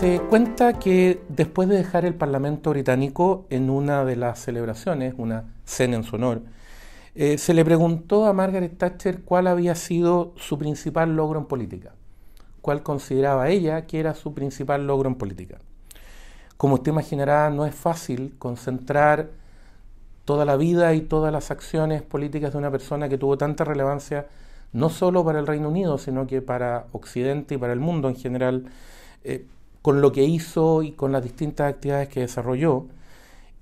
Se cuenta que después de dejar el Parlamento británico en una de las celebraciones, una cena en su honor, eh, se le preguntó a Margaret Thatcher cuál había sido su principal logro en política, cuál consideraba ella que era su principal logro en política. Como usted imaginará, no es fácil concentrar toda la vida y todas las acciones políticas de una persona que tuvo tanta relevancia no solo para el Reino Unido, sino que para Occidente y para el mundo en general, eh, con lo que hizo y con las distintas actividades que desarrolló,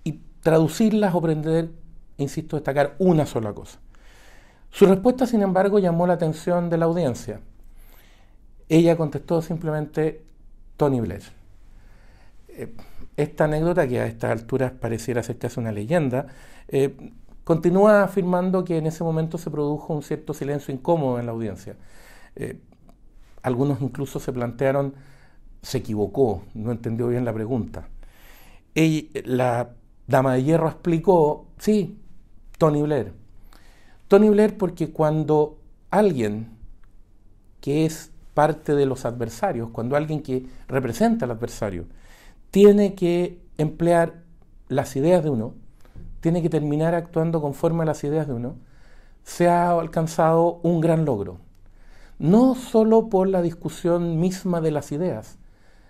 y traducirlas o aprender, insisto, destacar una sola cosa. Su respuesta, sin embargo, llamó la atención de la audiencia. Ella contestó simplemente Tony Blair. Eh, esta anécdota, que a estas alturas pareciera ser casi una leyenda, eh, continúa afirmando que en ese momento se produjo un cierto silencio incómodo en la audiencia. Eh, algunos incluso se plantearon, se equivocó, no entendió bien la pregunta. la dama de hierro explicó, sí, Tony Blair. Tony Blair porque cuando alguien que es parte de los adversarios, cuando alguien que representa al adversario, tiene que emplear las ideas de uno, tiene que terminar actuando conforme a las ideas de uno, se ha alcanzado un gran logro. No solo por la discusión misma de las ideas,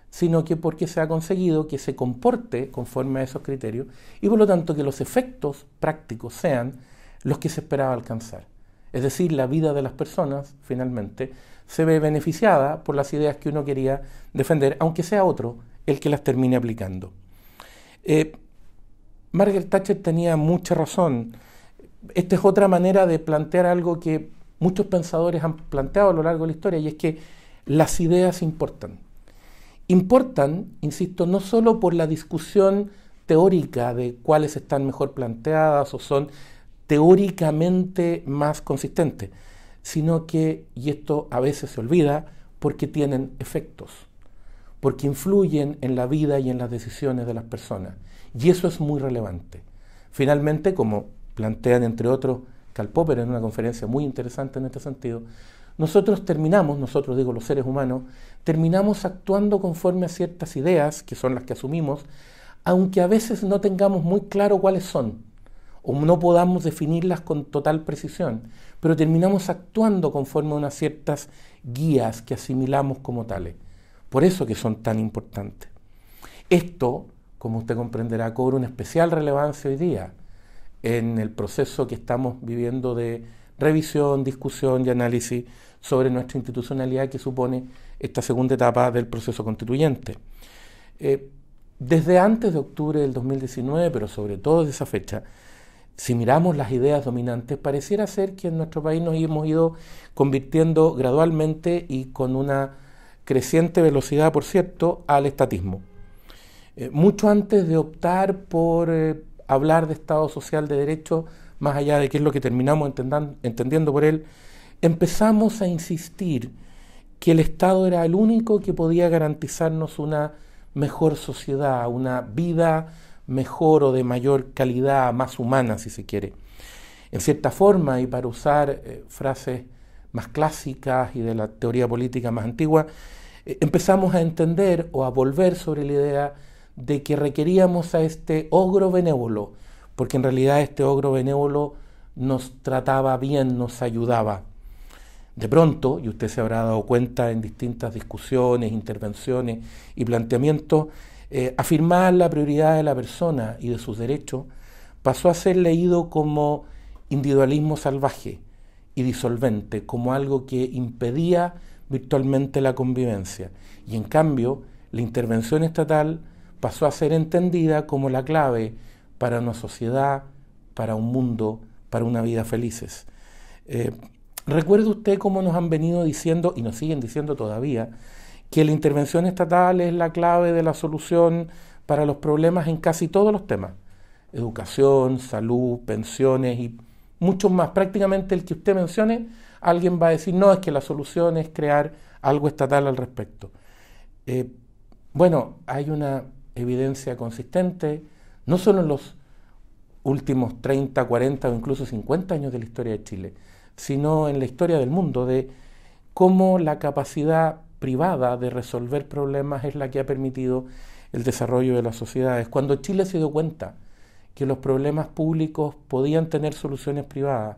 sino que porque se ha conseguido que se comporte conforme a esos criterios y por lo tanto que los efectos prácticos sean los que se esperaba alcanzar. Es decir, la vida de las personas finalmente se ve beneficiada por las ideas que uno quería defender, aunque sea otro el que las termine aplicando. Eh, Margaret Thatcher tenía mucha razón. Esta es otra manera de plantear algo que muchos pensadores han planteado a lo largo de la historia, y es que las ideas importan. Importan, insisto, no solo por la discusión teórica de cuáles están mejor planteadas o son teóricamente más consistentes, sino que, y esto a veces se olvida, porque tienen efectos, porque influyen en la vida y en las decisiones de las personas. Y eso es muy relevante. Finalmente, como plantean entre otros Karl Popper en una conferencia muy interesante en este sentido, nosotros terminamos, nosotros digo los seres humanos, terminamos actuando conforme a ciertas ideas, que son las que asumimos, aunque a veces no tengamos muy claro cuáles son, o no podamos definirlas con total precisión, pero terminamos actuando conforme a unas ciertas guías que asimilamos como tales. Por eso que son tan importantes. Esto como usted comprenderá, cobra una especial relevancia hoy día en el proceso que estamos viviendo de revisión, discusión y análisis sobre nuestra institucionalidad que supone esta segunda etapa del proceso constituyente. Eh, desde antes de octubre del 2019, pero sobre todo de esa fecha, si miramos las ideas dominantes, pareciera ser que en nuestro país nos hemos ido convirtiendo gradualmente y con una creciente velocidad, por cierto, al estatismo. Eh, mucho antes de optar por eh, hablar de Estado social de derecho, más allá de qué es lo que terminamos entendiendo por él, empezamos a insistir que el Estado era el único que podía garantizarnos una mejor sociedad, una vida mejor o de mayor calidad, más humana, si se quiere. En cierta forma, y para usar eh, frases más clásicas y de la teoría política más antigua, empezamos a entender o a volver sobre la idea de que requeríamos a este ogro benévolo, porque en realidad este ogro benévolo nos trataba bien, nos ayudaba. De pronto, y usted se habrá dado cuenta en distintas discusiones, intervenciones y planteamientos, eh, afirmar la prioridad de la persona y de sus derechos pasó a ser leído como individualismo salvaje y disolvente, como algo que impedía virtualmente la convivencia. Y en cambio, la intervención estatal pasó a ser entendida como la clave para una sociedad, para un mundo, para una vida felices. Eh, recuerde usted cómo nos han venido diciendo, y nos siguen diciendo todavía, que la intervención estatal es la clave de la solución para los problemas en casi todos los temas. Educación, salud, pensiones y muchos más. Prácticamente el que usted mencione, alguien va a decir, no, es que la solución es crear algo estatal al respecto. Eh, bueno, hay una evidencia consistente, no solo en los últimos 30, 40 o incluso 50 años de la historia de Chile, sino en la historia del mundo, de cómo la capacidad privada de resolver problemas es la que ha permitido el desarrollo de las sociedades. Cuando Chile se dio cuenta que los problemas públicos podían tener soluciones privadas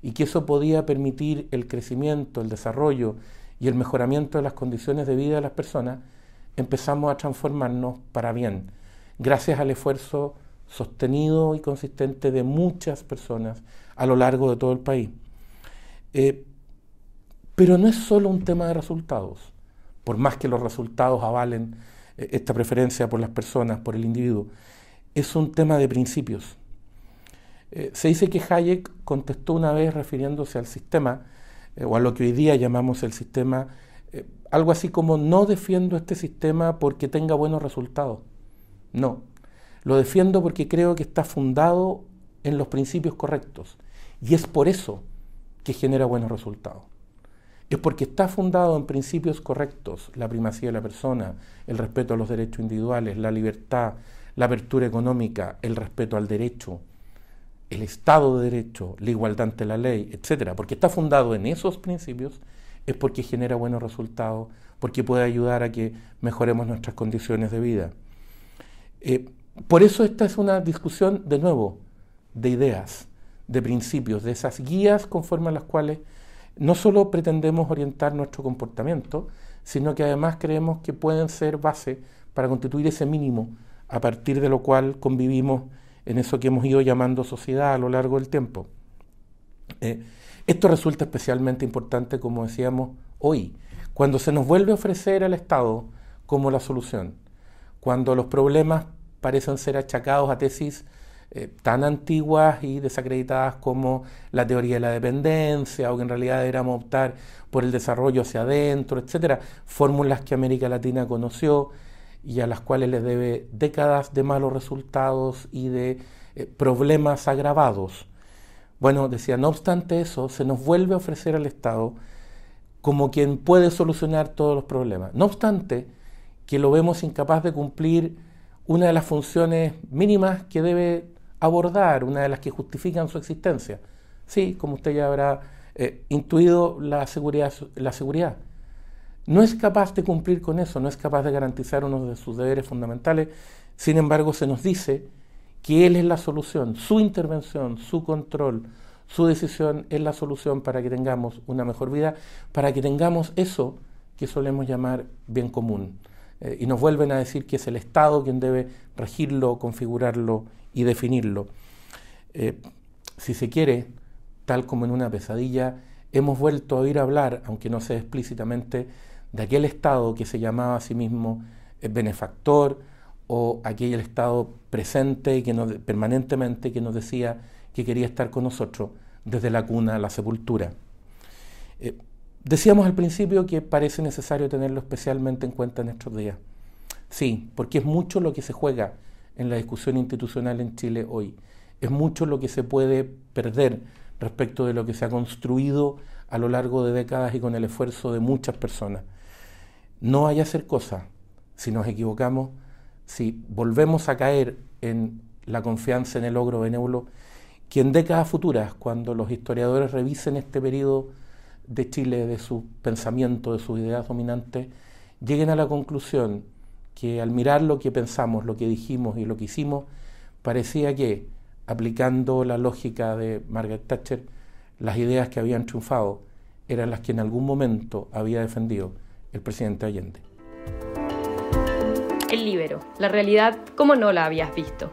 y que eso podía permitir el crecimiento, el desarrollo y el mejoramiento de las condiciones de vida de las personas, empezamos a transformarnos para bien, gracias al esfuerzo sostenido y consistente de muchas personas a lo largo de todo el país. Eh, pero no es solo un tema de resultados, por más que los resultados avalen eh, esta preferencia por las personas, por el individuo, es un tema de principios. Eh, se dice que Hayek contestó una vez refiriéndose al sistema, o a lo que hoy día llamamos el sistema, algo así como no defiendo este sistema porque tenga buenos resultados. No, lo defiendo porque creo que está fundado en los principios correctos y es por eso que genera buenos resultados. Es porque está fundado en principios correctos, la primacía de la persona, el respeto a los derechos individuales, la libertad, la apertura económica, el respeto al derecho, el Estado de Derecho, la igualdad ante la ley, etc. Porque está fundado en esos principios, es porque genera buenos resultados, porque puede ayudar a que mejoremos nuestras condiciones de vida. Eh, por eso esta es una discusión, de nuevo, de ideas, de principios, de esas guías conforme a las cuales no solo pretendemos orientar nuestro comportamiento, sino que además creemos que pueden ser base para constituir ese mínimo a partir de lo cual convivimos en eso que hemos ido llamando sociedad a lo largo del tiempo. Eh, esto resulta especialmente importante, como decíamos hoy, cuando se nos vuelve a ofrecer al Estado como la solución, cuando los problemas parecen ser achacados a tesis eh, tan antiguas y desacreditadas como la teoría de la dependencia, o que en realidad deberíamos optar por el desarrollo hacia adentro, etcétera, fórmulas que América Latina conoció y a las cuales le debe décadas de malos resultados y de eh, problemas agravados. Bueno, decía, no obstante eso, se nos vuelve a ofrecer al Estado como quien puede solucionar todos los problemas. No obstante, que lo vemos incapaz de cumplir una de las funciones mínimas que debe abordar, una de las que justifican su existencia. Sí, como usted ya habrá eh, intuido, la seguridad, la seguridad. No es capaz de cumplir con eso, no es capaz de garantizar uno de sus deberes fundamentales. Sin embargo, se nos dice que Él es la solución, su intervención, su control, su decisión es la solución para que tengamos una mejor vida, para que tengamos eso que solemos llamar bien común. Eh, y nos vuelven a decir que es el Estado quien debe regirlo, configurarlo y definirlo. Eh, si se quiere, tal como en una pesadilla, hemos vuelto a oír hablar, aunque no sea explícitamente, de aquel Estado que se llamaba a sí mismo eh, benefactor o aquel Estado presente y que permanentemente que nos decía que quería estar con nosotros desde la cuna a la sepultura. Decíamos al principio que parece necesario tenerlo especialmente en cuenta en estos días. Sí, porque es mucho lo que se juega en la discusión institucional en Chile hoy. Es mucho lo que se puede perder respecto de lo que se ha construido a lo largo de décadas y con el esfuerzo de muchas personas. No hay hacer cosa si nos equivocamos, si volvemos a caer en la confianza en el logro benévolo, que en décadas futuras, cuando los historiadores revisen este periodo de Chile, de su pensamiento, de sus ideas dominantes, lleguen a la conclusión que al mirar lo que pensamos, lo que dijimos y lo que hicimos, parecía que, aplicando la lógica de Margaret Thatcher, las ideas que habían triunfado eran las que en algún momento había defendido el presidente Allende. El libero, la realidad como no la habías visto.